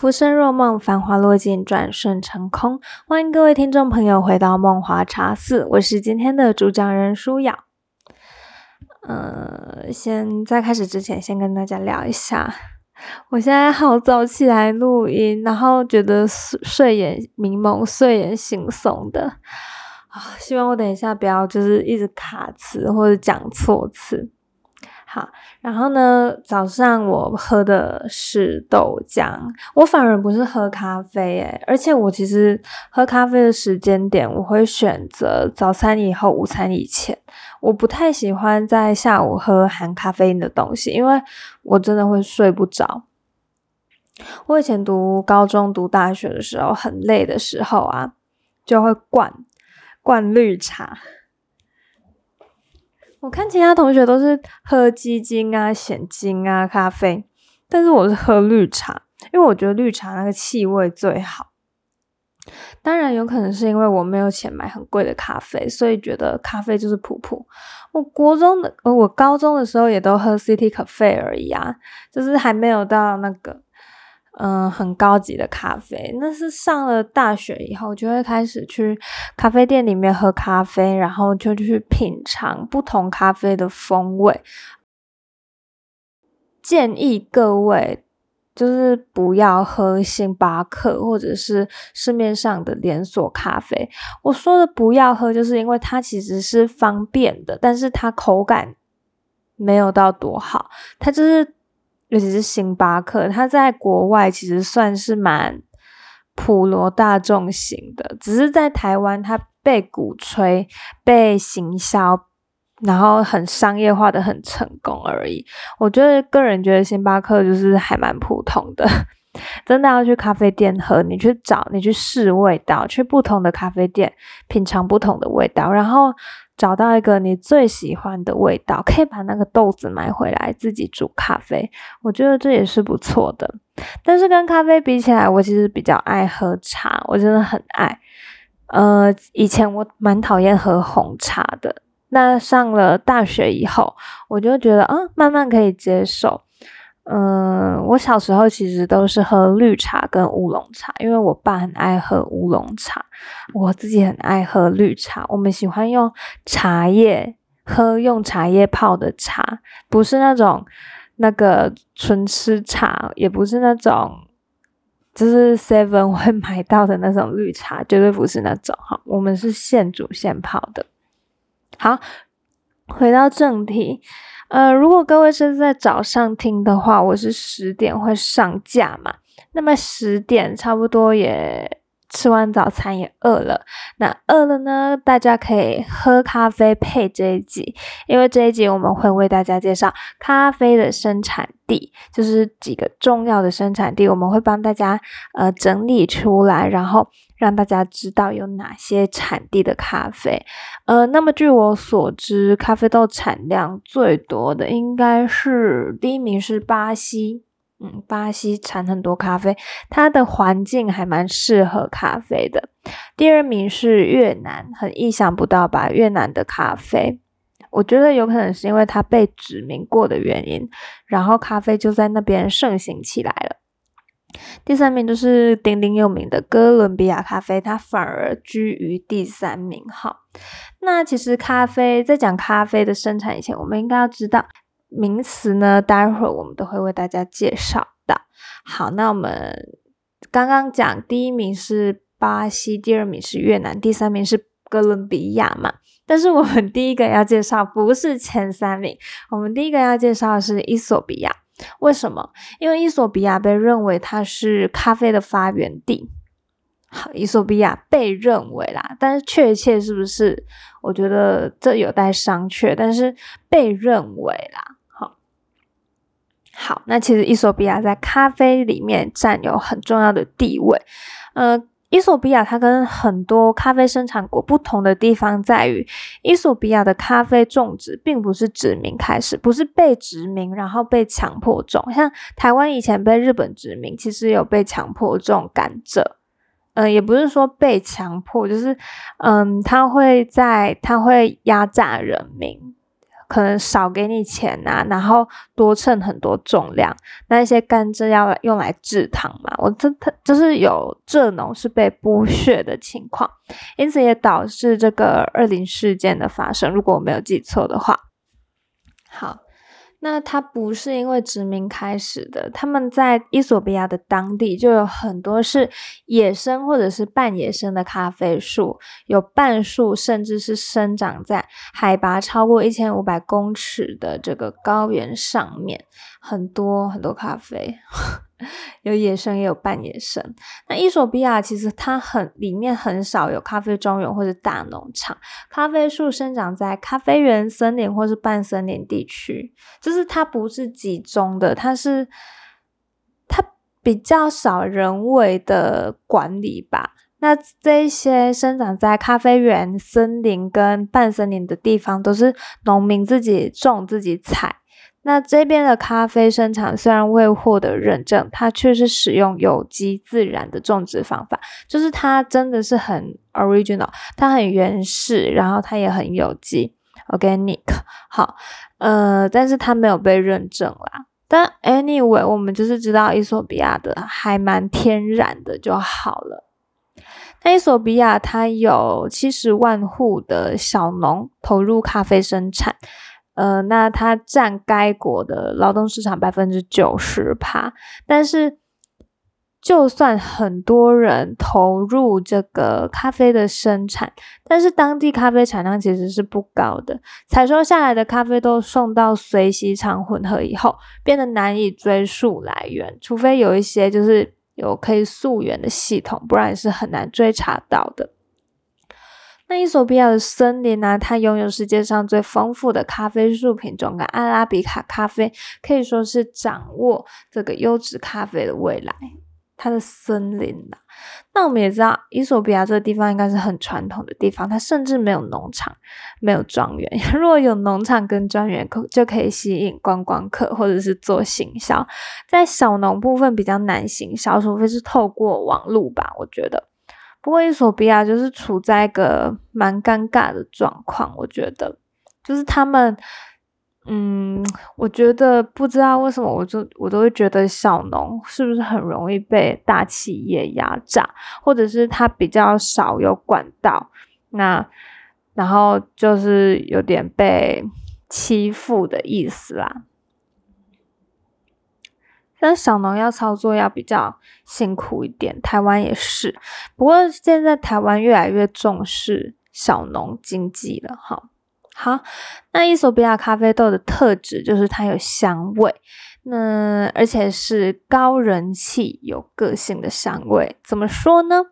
浮生若梦，繁华落尽，转瞬成空。欢迎各位听众朋友回到梦华茶寺，我是今天的主讲人舒雅。呃，先在开始之前，先跟大家聊一下，我现在好早起来录音，然后觉得睡眼迷蒙、睡眼惺忪的啊，希望我等一下不要就是一直卡词或者讲错词。好，然后呢，早上我喝的是豆浆，我反而不是喝咖啡诶，而且我其实喝咖啡的时间点，我会选择早餐以后、午餐以前，我不太喜欢在下午喝含咖啡因的东西，因为我真的会睡不着。我以前读高中、读大学的时候，很累的时候啊，就会灌灌绿茶。我看其他同学都是喝鸡精啊、鲜精啊、咖啡，但是我是喝绿茶，因为我觉得绿茶那个气味最好。当然，有可能是因为我没有钱买很贵的咖啡，所以觉得咖啡就是普普。我国中的，呃，我高中的时候也都喝 City 咖啡而已啊，就是还没有到那个。嗯，很高级的咖啡，那是上了大学以后就会开始去咖啡店里面喝咖啡，然后就去品尝不同咖啡的风味。建议各位就是不要喝星巴克或者是市面上的连锁咖啡。我说的不要喝，就是因为它其实是方便的，但是它口感没有到多好，它就是。尤其是星巴克，它在国外其实算是蛮普罗大众型的，只是在台湾它被鼓吹、被行销，然后很商业化的很成功而已。我觉得个人觉得星巴克就是还蛮普通的，真的要去咖啡店喝，你去找，你去试味道，去不同的咖啡店品尝不同的味道，然后。找到一个你最喜欢的味道，可以把那个豆子买回来自己煮咖啡，我觉得这也是不错的。但是跟咖啡比起来，我其实比较爱喝茶，我真的很爱。呃，以前我蛮讨厌喝红茶的，那上了大学以后，我就觉得啊，慢慢可以接受。嗯，我小时候其实都是喝绿茶跟乌龙茶，因为我爸很爱喝乌龙茶，我自己很爱喝绿茶。我们喜欢用茶叶喝，用茶叶泡的茶，不是那种那个纯吃茶，也不是那种就是 Seven 会买到的那种绿茶，绝对不是那种哈。我们是现煮现泡的。好，回到正题。呃，如果各位是在早上听的话，我是十点会上架嘛，那么十点差不多也吃完早餐也饿了，那饿了呢，大家可以喝咖啡配这一集，因为这一集我们会为大家介绍咖啡的生产地，就是几个重要的生产地，我们会帮大家呃整理出来，然后。让大家知道有哪些产地的咖啡，呃，那么据我所知，咖啡豆产量最多的应该是第一名是巴西，嗯，巴西产很多咖啡，它的环境还蛮适合咖啡的。第二名是越南，很意想不到吧？越南的咖啡，我觉得有可能是因为它被殖民过的原因，然后咖啡就在那边盛行起来了。第三名就是鼎鼎有名的哥伦比亚咖啡，它反而居于第三名。好，那其实咖啡在讲咖啡的生产以前，我们应该要知道名词呢。待会儿我们都会为大家介绍的。好，那我们刚刚讲第一名是巴西，第二名是越南，第三名是哥伦比亚嘛。但是我们第一个要介绍不是前三名，我们第一个要介绍的是伊索比亚。为什么？因为伊索比亚被认为它是咖啡的发源地。好，伊索比亚被认为啦，但是确切是不是？我觉得这有待商榷。但是被认为啦，好，那其实伊索比亚在咖啡里面占有很重要的地位，呃。伊索比亚它跟很多咖啡生产国不同的地方在于，伊索比亚的咖啡种植并不是殖民开始，不是被殖民然后被强迫种，像台湾以前被日本殖民，其实有被强迫种甘蔗，嗯，也不是说被强迫，就是嗯，他会在他会压榨人民，可能少给你钱呐，然后多称很多重量。那一些甘蔗要用来制糖嘛，我这它就是有蔗农是被剥削的情况，因此也导致这个二零事件的发生。如果我没有记错的话，好。那它不是因为殖民开始的，他们在伊索比亚的当地就有很多是野生或者是半野生的咖啡树，有半树甚至是生长在海拔超过一千五百公尺的这个高原上面，很多很多咖啡。有野生也有半野生。那伊索比亚其实它很里面很少有咖啡庄园或者大农场，咖啡树生长在咖啡园、森林或是半森林地区，就是它不是集中的，它是它比较少人为的管理吧。那这些生长在咖啡园、森林跟半森林的地方，都是农民自己种自己采。那这边的咖啡生产虽然未获得认证，它却是使用有机自然的种植方法，就是它真的是很 original，它很原始，然后它也很有机 organic。好，呃，但是它没有被认证啦。但 anyway，我们就是知道伊索比亚的还蛮天然的就好了。那伊索比亚它有七十万户的小农投入咖啡生产。呃，那它占该国的劳动市场百分之九十趴，但是就算很多人投入这个咖啡的生产，但是当地咖啡产量其实是不高的，采收下来的咖啡都送到随溪厂混合以后，变得难以追溯来源，除非有一些就是有可以溯源的系统，不然是很难追查到的。那伊索比亚的森林呢？它拥有世界上最丰富的咖啡树品种，跟阿拉比卡咖啡可以说是掌握这个优质咖啡的未来。它的森林呐，那我们也知道，伊索比亚这个地方应该是很传统的地方，它甚至没有农场，没有庄园。如果有农场跟庄园，可就可以吸引观光客，或者是做行销。在小农部分比较难行销，除非是透过网路吧，我觉得。不过，伊索比亚就是处在一个蛮尴尬的状况，我觉得，就是他们，嗯，我觉得不知道为什么，我就我都会觉得小农是不是很容易被大企业压榨，或者是他比较少有管道，那然后就是有点被欺负的意思啦。但小农要操作要比较辛苦一点，台湾也是。不过现在台湾越来越重视小农经济了，哈。好，那伊索比亚咖啡豆的特质就是它有香味，那而且是高人气、有个性的香味。怎么说呢？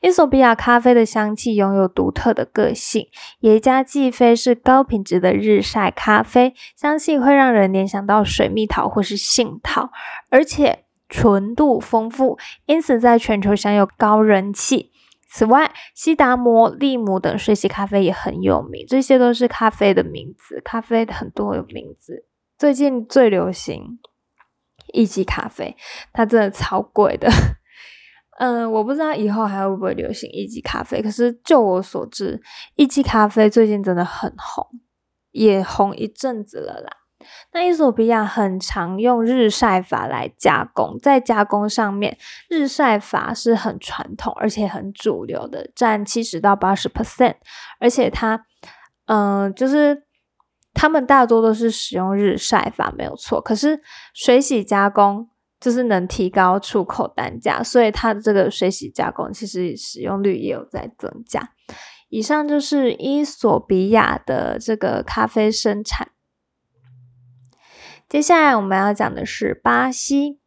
伊索比亚咖啡的香气拥有独特的个性，耶加季啡是高品质的日晒咖啡，香气会让人联想到水蜜桃或是杏桃，而且纯度丰富，因此在全球享有高人气。此外，西达摩、利姆等水洗咖啡也很有名，这些都是咖啡的名字。咖啡很多有名字，最近最流行一级咖啡，它真的超贵的。嗯，我不知道以后还会不会流行一级咖啡。可是就我所知，一级咖啡最近真的很红，也红一阵子了啦。那伊索比亚很常用日晒法来加工，在加工上面，日晒法是很传统而且很主流的，占七十到八十 percent。而且它，嗯，就是他们大多都是使用日晒法，没有错。可是水洗加工。就是能提高出口单价，所以它的这个水洗加工其实使用率也有在增加。以上就是伊索比亚的这个咖啡生产。接下来我们要讲的是巴西。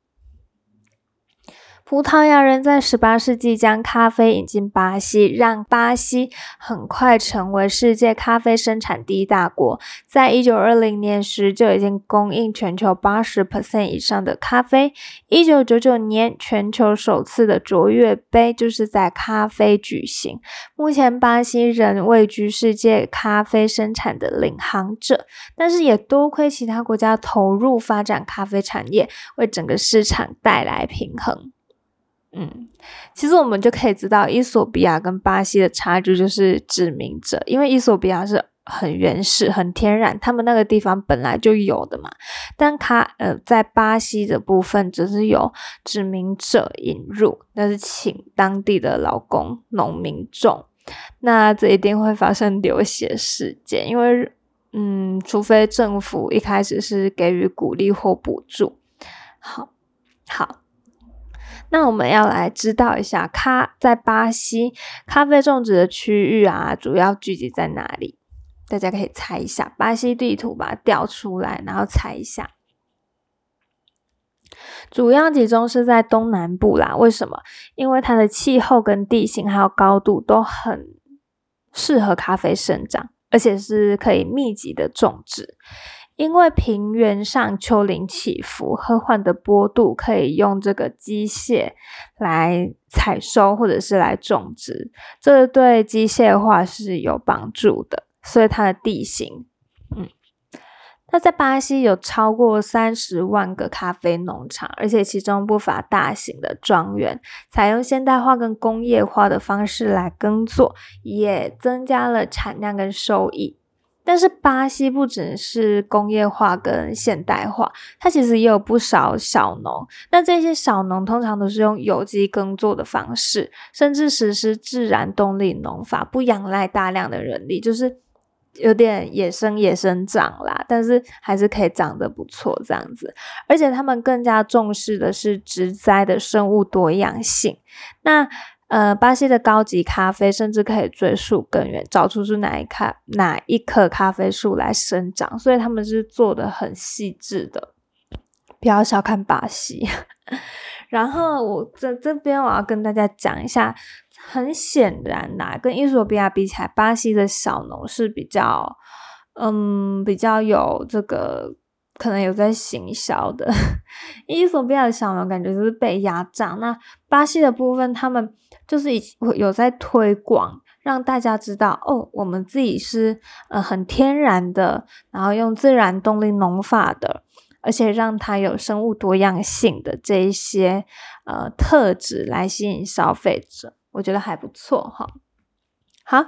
葡萄牙人在十八世纪将咖啡引进巴西，让巴西很快成为世界咖啡生产第一大国。在一九二零年时，就已经供应全球八十 percent 以上的咖啡。一九九九年，全球首次的卓越杯就是在咖啡举行。目前，巴西仍位居世界咖啡生产的领航者，但是也多亏其他国家投入发展咖啡产业，为整个市场带来平衡。嗯，其实我们就可以知道，伊索比亚跟巴西的差距就是殖民者，因为伊索比亚是很原始、很天然，他们那个地方本来就有的嘛。但卡呃，在巴西的部分只是有殖民者引入，那是请当地的劳工农民种，那这一定会发生流血事件，因为嗯，除非政府一开始是给予鼓励或补助。好，好。那我们要来知道一下，咖在巴西咖啡种植的区域啊，主要聚集在哪里？大家可以猜一下，巴西地图把它调出来，然后猜一下。主要集中是在东南部啦。为什么？因为它的气候跟地形还有高度都很适合咖啡生长，而且是可以密集的种植。因为平原上丘陵起伏，和缓的坡度可以用这个机械来采收或者是来种植，这对机械化是有帮助的。所以它的地形，嗯，那在巴西有超过三十万个咖啡农场，而且其中不乏大型的庄园，采用现代化跟工业化的方式来耕作，也增加了产量跟收益。但是巴西不只是工业化跟现代化，它其实也有不少小农。那这些小农通常都是用有机耕作的方式，甚至实施自然动力农法，不仰赖大量的人力，就是有点野生野生长啦。但是还是可以长得不错这样子。而且他们更加重视的是植栽的生物多样性。那呃，巴西的高级咖啡甚至可以追溯根源，找出是哪一咖哪一棵咖啡树来生长，所以他们是做的很细致的。不要小看巴西。然后我在这边我要跟大家讲一下，很显然呐，跟伊索比亚比起来，巴西的小农是比较，嗯，比较有这个。可能有在行销的，伊索比亚的小农感觉就是被压榨。那巴西的部分，他们就是已有在推广，让大家知道哦，我们自己是呃很天然的，然后用自然动力农法的，而且让它有生物多样性的这一些呃特质来吸引消费者，我觉得还不错哈。好。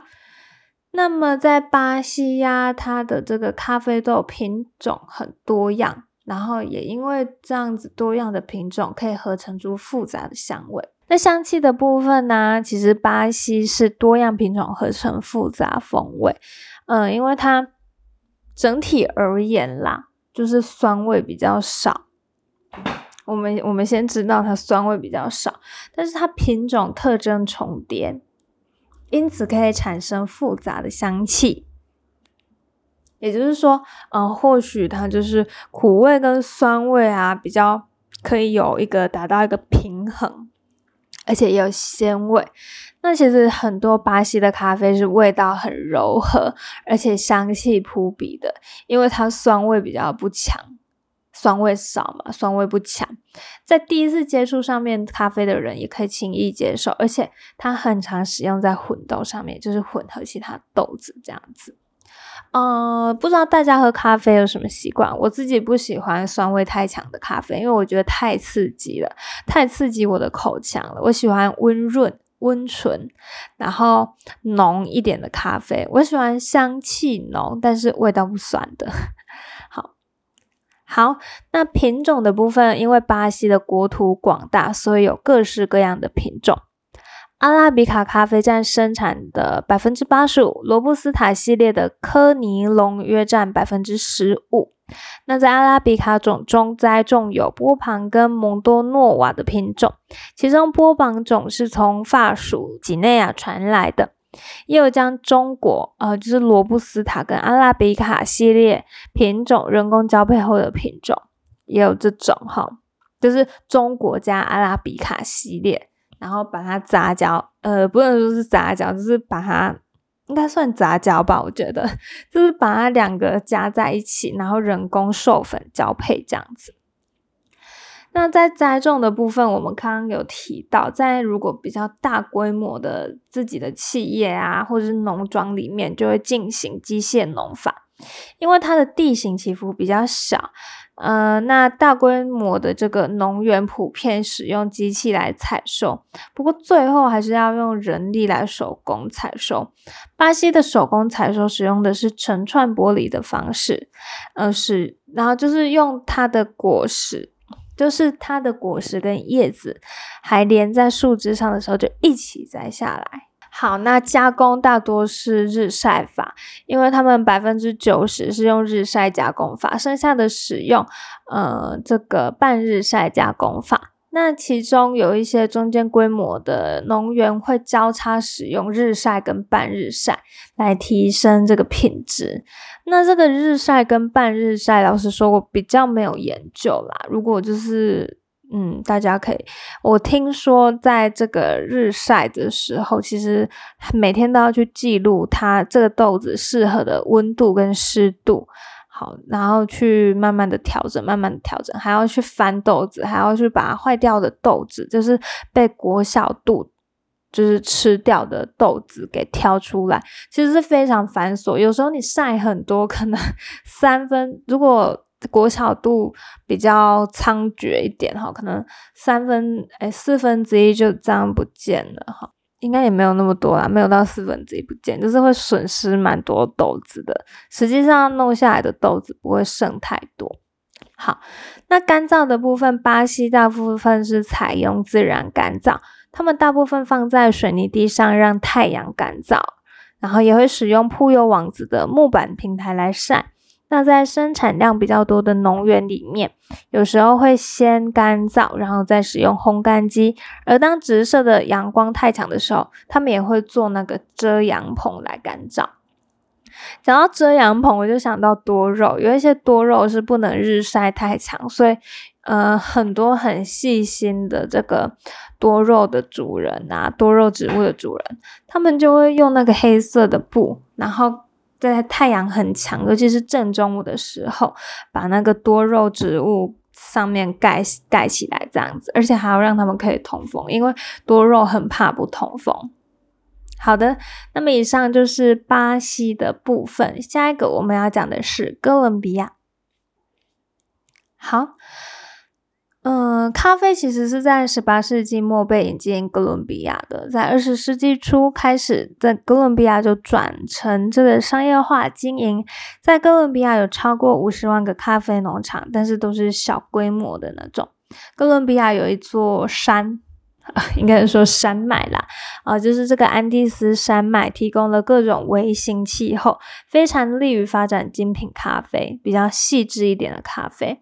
那么在巴西呀，它的这个咖啡豆品种很多样，然后也因为这样子多样的品种，可以合成出复杂的香味。那香气的部分呢，其实巴西是多样品种合成复杂风味，嗯，因为它整体而言啦，就是酸味比较少。我们我们先知道它酸味比较少，但是它品种特征重叠。因此可以产生复杂的香气，也就是说，嗯，或许它就是苦味跟酸味啊，比较可以有一个达到一个平衡，而且也有鲜味。那其实很多巴西的咖啡是味道很柔和，而且香气扑鼻的，因为它酸味比较不强。酸味少嘛，酸味不强，在第一次接触上面咖啡的人也可以轻易接受，而且它很常使用在混豆上面，就是混合其他豆子这样子。呃，不知道大家喝咖啡有什么习惯？我自己不喜欢酸味太强的咖啡，因为我觉得太刺激了，太刺激我的口腔了。我喜欢温润、温醇，然后浓一点的咖啡。我喜欢香气浓，但是味道不酸的。好，那品种的部分，因为巴西的国土广大，所以有各式各样的品种。阿拉比卡咖啡占生产的百分之八十五，罗布斯塔系列的科尼龙约占百分之十五。那在阿拉比卡种中栽种有波旁跟蒙多诺瓦的品种，其中波旁种是从法属几内亚传来的。也有将中国呃，就是罗布斯塔跟阿拉比卡系列品种人工交配后的品种，也有这种哈，就是中国加阿拉比卡系列，然后把它杂交，呃，不能说是杂交，就是把它应该算杂交吧，我觉得 就是把它两个加在一起，然后人工授粉交配这样子。那在栽种的部分，我们刚刚有提到，在如果比较大规模的自己的企业啊，或者是农庄里面，就会进行机械农法。因为它的地形起伏比较小。呃，那大规模的这个农园普遍使用机器来采收，不过最后还是要用人力来手工采收。巴西的手工采收使用的是成串剥离的方式，呃，是，然后就是用它的果实，就是它的果实跟叶子还连在树枝上的时候就一起摘下来。好，那加工大多是日晒法，因为他们百分之九十是用日晒加工法，剩下的使用呃这个半日晒加工法。那其中有一些中间规模的农园会交叉使用日晒跟半日晒来提升这个品质。那这个日晒跟半日晒，老实说，我比较没有研究啦。如果就是。嗯，大家可以。我听说，在这个日晒的时候，其实每天都要去记录它这个豆子适合的温度跟湿度，好，然后去慢慢的调整，慢慢的调整，还要去翻豆子，还要去把坏掉的豆子，就是被果小肚就是吃掉的豆子给挑出来，其实是非常繁琐。有时候你晒很多，可能 三分，如果。果小度比较猖獗一点哈，可能三分哎四分之一就这样不见了哈，应该也没有那么多啦，没有到四分之一不见，就是会损失蛮多豆子的。实际上弄下来的豆子不会剩太多。好，那干燥的部分，巴西大部分是采用自然干燥，他们大部分放在水泥地上让太阳干燥，然后也会使用铺有网子的木板平台来晒。那在生产量比较多的农园里面，有时候会先干燥，然后再使用烘干机。而当直射的阳光太强的时候，他们也会做那个遮阳棚来干燥。讲到遮阳棚，我就想到多肉，有一些多肉是不能日晒太强，所以呃，很多很细心的这个多肉的主人啊，多肉植物的主人，他们就会用那个黑色的布，然后。在太阳很强，尤其是正中午的时候，把那个多肉植物上面盖盖起来，这样子，而且还要让他们可以通风，因为多肉很怕不通风。好的，那么以上就是巴西的部分，下一个我们要讲的是哥伦比亚。好。嗯，咖啡其实是在十八世纪末被引进哥伦比亚的，在二十世纪初开始，在哥伦比亚就转成这个商业化经营。在哥伦比亚有超过五十万个咖啡农场，但是都是小规模的那种。哥伦比亚有一座山。应该是说山脉啦，啊，就是这个安第斯山脉提供了各种微型气候，非常利于发展精品咖啡，比较细致一点的咖啡。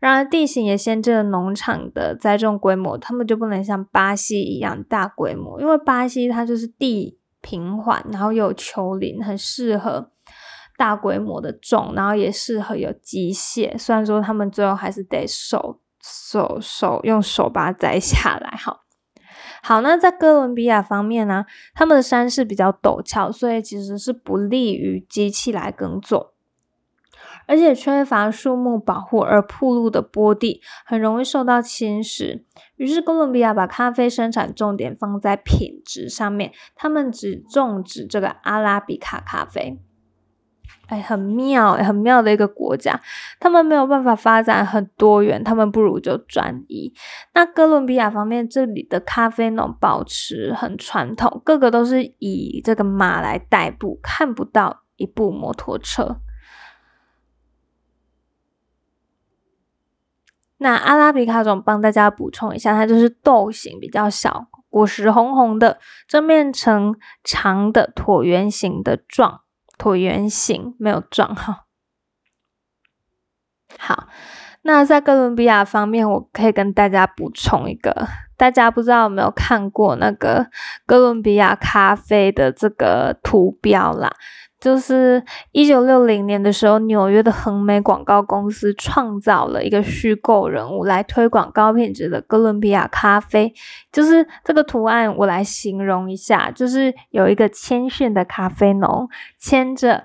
然而地形也限制了农场的栽种规模，他们就不能像巴西一样大规模，因为巴西它就是地平缓，然后有丘陵，很适合大规模的种，然后也适合有机械。虽然说他们最后还是得手手手用手把它摘下来，哈。好，那在哥伦比亚方面呢，他们的山势比较陡峭，所以其实是不利于机器来耕作，而且缺乏树木保护而铺路的坡地很容易受到侵蚀。于是哥伦比亚把咖啡生产重点放在品质上面，他们只种植这个阿拉比卡咖啡。哎，很妙，很妙的一个国家，他们没有办法发展很多元，他们不如就专一。那哥伦比亚方面，这里的咖啡农保持很传统，个个都是以这个马来代步，看不到一部摩托车。那阿拉比卡种帮大家补充一下，它就是豆形比较小，果实红红的，正面呈长的椭圆形的状。椭圆形没有撞哈。好，那在哥伦比亚方面，我可以跟大家补充一个，大家不知道有没有看过那个哥伦比亚咖啡的这个图标啦？就是一九六零年的时候，纽约的恒美广告公司创造了一个虚构人物来推广高品质的哥伦比亚咖啡。就是这个图案，我来形容一下，就是有一个谦逊的咖啡农牵着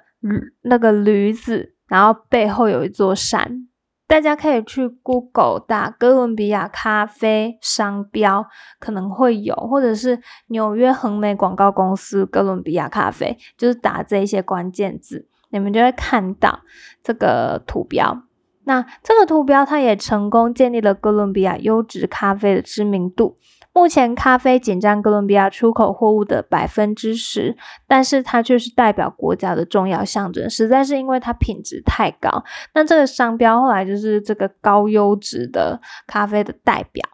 那个驴子，然后背后有一座山。大家可以去 Google 打哥伦比亚咖啡商标，可能会有，或者是纽约恒美广告公司哥伦比亚咖啡，就是打这一些关键字，你们就会看到这个图标。那这个图标它也成功建立了哥伦比亚优质咖啡的知名度。目前咖啡仅占哥伦比亚出口货物的百分之十，但是它却是代表国家的重要象征，实在是因为它品质太高。那这个商标后来就是这个高优质的咖啡的代表。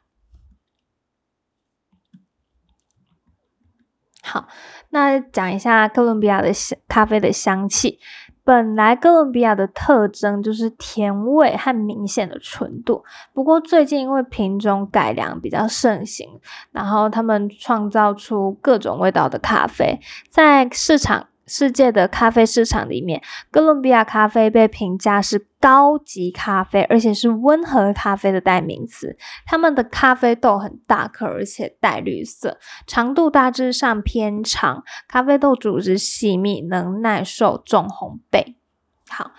好，那讲一下哥伦比亚的香咖啡的香气。本来哥伦比亚的特征就是甜味和明显的纯度，不过最近因为品种改良比较盛行，然后他们创造出各种味道的咖啡，在市场。世界的咖啡市场里面，哥伦比亚咖啡被评价是高级咖啡，而且是温和咖啡的代名词。他们的咖啡豆很大颗，而且带绿色，长度大致上偏长，咖啡豆组织细密，能耐受重烘焙。好。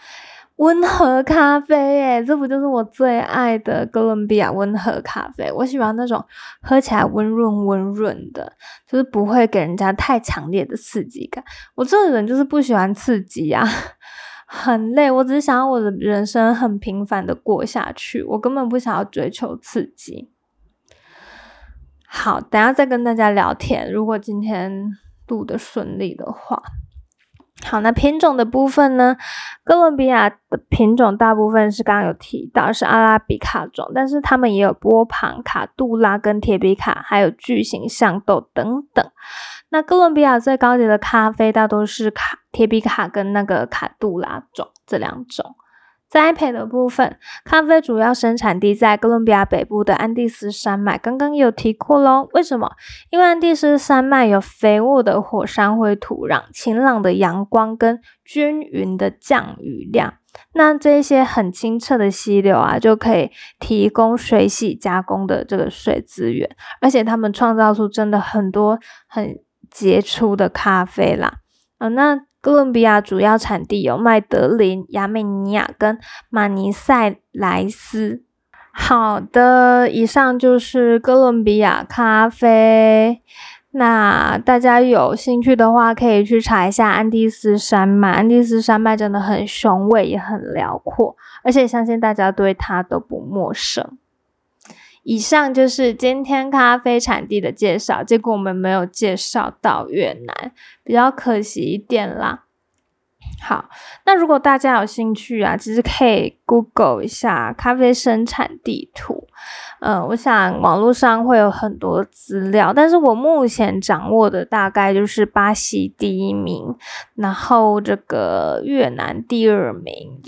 温和咖啡，耶这不就是我最爱的哥伦比亚温和咖啡？我喜欢那种喝起来温润温润的，就是不会给人家太强烈的刺激感。我这个人就是不喜欢刺激啊，很累。我只是想要我的人生很平凡的过下去，我根本不想要追求刺激。好，等下再跟大家聊天。如果今天录的顺利的话。好，那品种的部分呢？哥伦比亚的品种大部分是刚刚有提到是阿拉比卡种，但是他们也有波旁、卡杜拉跟铁比卡，还有巨型象豆等等。那哥伦比亚最高级的咖啡大多是卡铁比卡跟那个卡杜拉种这两种。栽培的部分，咖啡主要生产地在哥伦比亚北部的安第斯山脉。刚刚有提过喽，为什么？因为安第斯山脉有肥沃的火山灰土壤、晴朗的阳光跟均匀的降雨量。那这些很清澈的溪流啊，就可以提供水洗加工的这个水资源，而且他们创造出真的很多很杰出的咖啡啦。啊，那。哥伦比亚主要产地有麦德林、亚美尼亚跟马尼塞莱斯。好的，以上就是哥伦比亚咖啡。那大家有兴趣的话，可以去查一下安第斯山脉。安第斯山脉真的很雄伟，也很辽阔，而且相信大家对它都不陌生。以上就是今天咖啡产地的介绍，结果我们没有介绍到越南，比较可惜一点啦。好，那如果大家有兴趣啊，其实可以 Google 一下咖啡生产地图。嗯，我想网络上会有很多资料，但是我目前掌握的大概就是巴西第一名，然后这个越南第二名，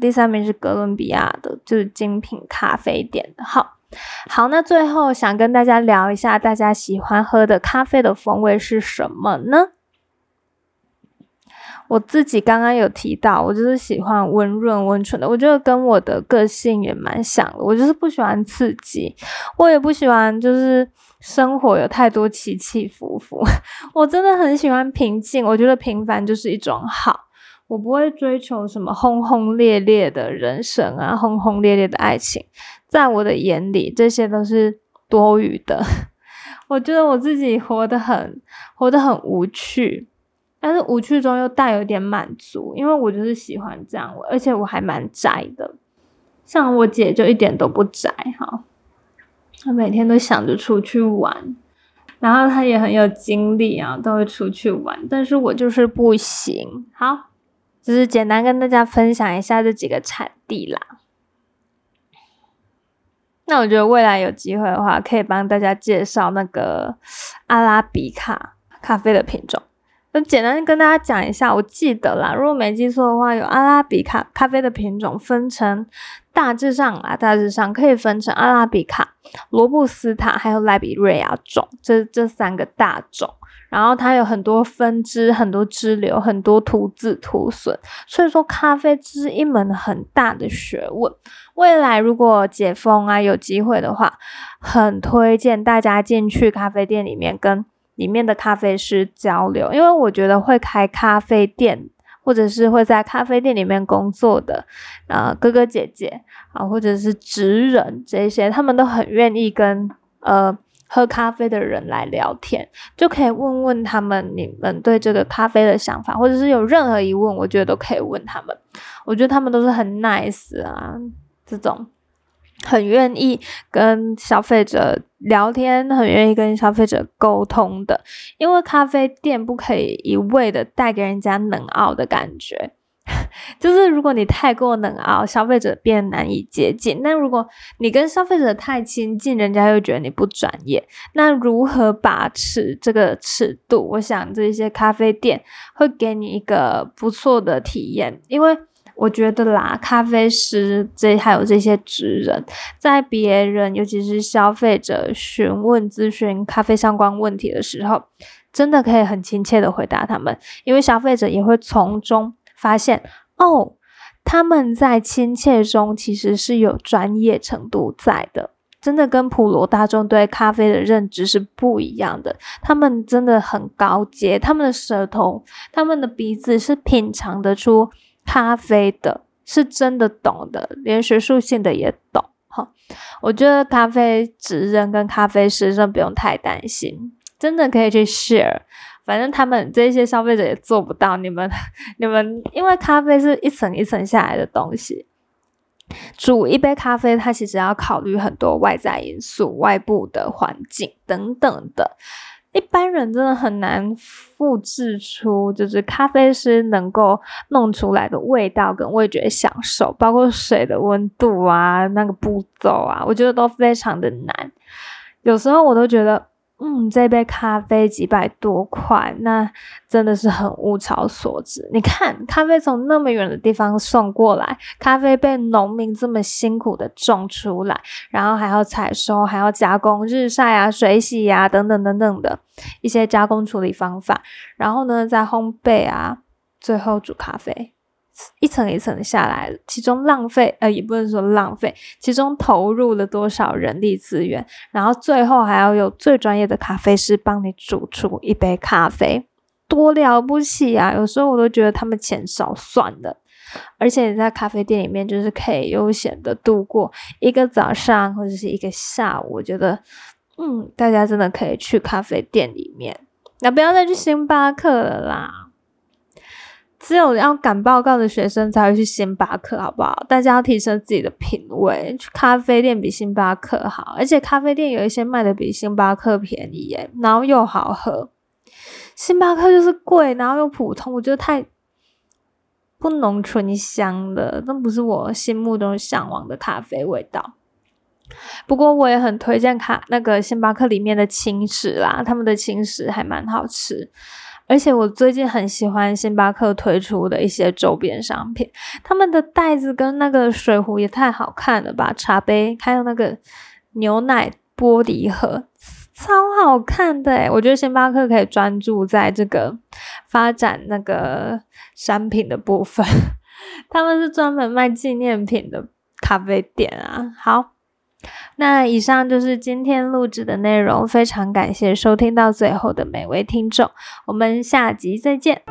第三名是哥伦比亚的，就是精品咖啡店的。好。好，那最后想跟大家聊一下，大家喜欢喝的咖啡的风味是什么呢？我自己刚刚有提到，我就是喜欢温润温醇的，我觉得跟我的个性也蛮像的。我就是不喜欢刺激，我也不喜欢就是生活有太多起起伏伏。我真的很喜欢平静，我觉得平凡就是一种好。我不会追求什么轰轰烈烈的人生啊，轰轰烈烈的爱情，在我的眼里，这些都是多余的。我觉得我自己活得很，活得很无趣，但是无趣中又带有点满足，因为我就是喜欢这样，而且我还蛮宅的。像我姐就一点都不宅哈，她每天都想着出去玩，然后她也很有精力啊，都会出去玩，但是我就是不行。好。只是简单跟大家分享一下这几个产地啦。那我觉得未来有机会的话，可以帮大家介绍那个阿拉比卡咖啡的品种。那简单跟大家讲一下，我记得啦，如果没记错的话，有阿拉比卡咖啡的品种分成大致上啊，大致上可以分成阿拉比卡、罗布斯塔还有莱比瑞亚种，这这三个大种。然后它有很多分支、很多支流、很多徒字徒损，所以说咖啡是一门很大的学问。未来如果解封啊，有机会的话，很推荐大家进去咖啡店里面跟里面的咖啡师交流，因为我觉得会开咖啡店或者是会在咖啡店里面工作的呃哥哥姐姐啊，或者是职人这些，他们都很愿意跟呃。喝咖啡的人来聊天，就可以问问他们你们对这个咖啡的想法，或者是有任何疑问，我觉得都可以问他们。我觉得他们都是很 nice 啊，这种很愿意跟消费者聊天，很愿意跟消费者沟通的。因为咖啡店不可以一味的带给人家冷傲的感觉。就是如果你太过冷傲，消费者变难以接近；那如果你跟消费者太亲近，人家又觉得你不专业。那如何把持这个尺度？我想这些咖啡店会给你一个不错的体验，因为我觉得啦，咖啡师这还有这些职人，在别人尤其是消费者询问咨询咖啡相关问题的时候，真的可以很亲切的回答他们，因为消费者也会从中。发现哦，他们在亲切中其实是有专业程度在的，真的跟普罗大众对咖啡的认知是不一样的。他们真的很高阶，他们的舌头、他们的鼻子是品尝得出咖啡的，是真的懂的，连学术性的也懂。哈，我觉得咖啡职人跟咖啡师真的不用太担心，真的可以去 share。反正他们这些消费者也做不到，你们你们，因为咖啡是一层一层下来的东西，煮一杯咖啡，它其实要考虑很多外在因素、外部的环境等等的，一般人真的很难复制出就是咖啡师能够弄出来的味道跟味觉享受，包括水的温度啊，那个步骤啊，我觉得都非常的难，有时候我都觉得。嗯，这杯咖啡几百多块，那真的是很物超所值。你看，咖啡从那么远的地方送过来，咖啡被农民这么辛苦的种出来，然后还要采收，还要加工、日晒啊、水洗啊等等等等的一些加工处理方法，然后呢再烘焙啊，最后煮咖啡。一层一层下来，其中浪费呃也不能说浪费，其中投入了多少人力资源，然后最后还要有最专业的咖啡师帮你煮出一杯咖啡，多了不起啊！有时候我都觉得他们钱少算了，而且你在咖啡店里面就是可以悠闲的度过一个早上或者是一个下午，我觉得嗯，大家真的可以去咖啡店里面，那不要再去星巴克了啦。只有要赶报告的学生才会去星巴克，好不好？大家要提升自己的品味，去咖啡店比星巴克好，而且咖啡店有一些卖的比星巴克便宜耶，然后又好喝。星巴克就是贵，然后又普通，我觉得太不浓醇香了，那不是我心目中向往的咖啡味道。不过我也很推荐咖那个星巴克里面的轻食啦，他们的轻食还蛮好吃。而且我最近很喜欢星巴克推出的一些周边商品，他们的袋子跟那个水壶也太好看了吧！茶杯还有那个牛奶玻璃盒，超好看的诶我觉得星巴克可以专注在这个发展那个商品的部分，他们是专门卖纪念品的咖啡店啊。好。那以上就是今天录制的内容，非常感谢收听到最后的每位听众，我们下集再见。